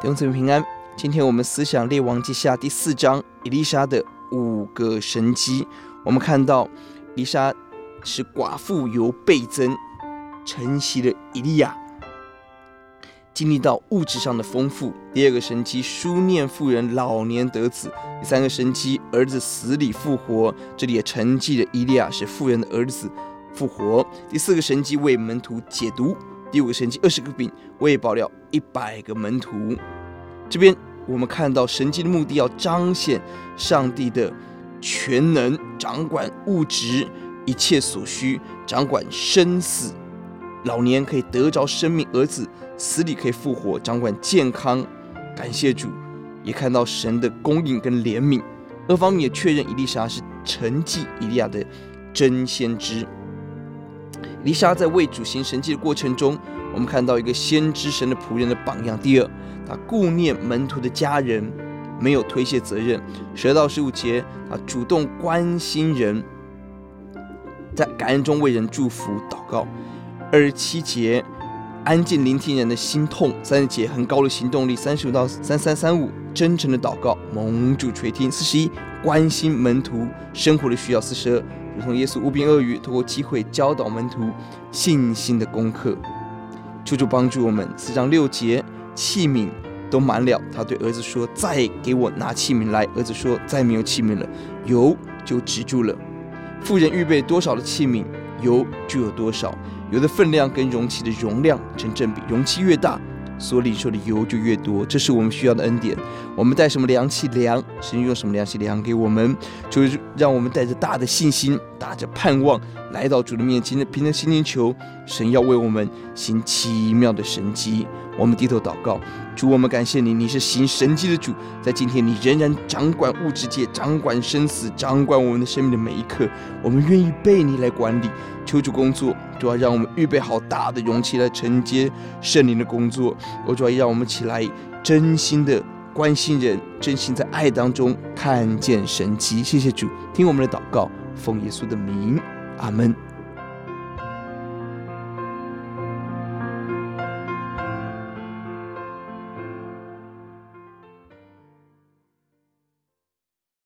弟兄姊妹平安，今天我们思想列王记下第四章，伊丽莎的五个神迹。我们看到，伊丽莎是寡妇由倍增，承袭了以利亚，经历到物质上的丰富。第二个神迹，书念妇人老年得子。第三个神迹，儿子死里复活，这里也承继了以利亚，使妇人的儿子复活。第四个神迹，为门徒解毒。第五个神迹，二十个饼喂饱了一百个门徒。这边我们看到神迹的目的，要彰显上帝的全能，掌管物质一切所需，掌管生死。老年可以得着生命，儿子死里可以复活，掌管健康。感谢主，也看到神的供应跟怜悯。二方面也确认以利沙是承继以利亚的真先知。丽莎在为主行神迹的过程中，我们看到一个先知神的仆人的榜样。第二，他顾念门徒的家人，没有推卸责任。十二到十五节，他主动关心人，在感恩中为人祝福祷告。二十七节，安静聆听人的心痛。三十节，很高的行动力。三十五到三三三五，真诚的祷告，蒙主垂听。四十一，关心门徒生活的需要。四十二。如同耶稣无凭恶语，透过机会教导门徒信心的功课，求主帮助我们。四章六节，器皿都满了，他对儿子说：“再给我拿器皿来。”儿子说：“再没有器皿了。”油就止住了。富人预备多少的器皿，油就有多少。油的分量跟容器的容量成正比，容器越大，所领受的油就越多，这是我们需要的恩典。我们带什么量器量，神用什么量器量给我们，就是让我们带着大的信心，带着盼望来到主的面前，凭着心灵求神要为我们行奇妙的神迹。我们低头祷告，主，我们感谢你，你是行神迹的主，在今天你仍然掌管物质界，掌管生死，掌管我们的生命的每一刻。我们愿意被你来管理，求主工作，主要让我们预备好大的容器来承接圣灵的工作。我主要让我们起来真心的关心人，真心在爱当中看见神迹。谢谢主，听我们的祷告，奉耶稣的名，阿门。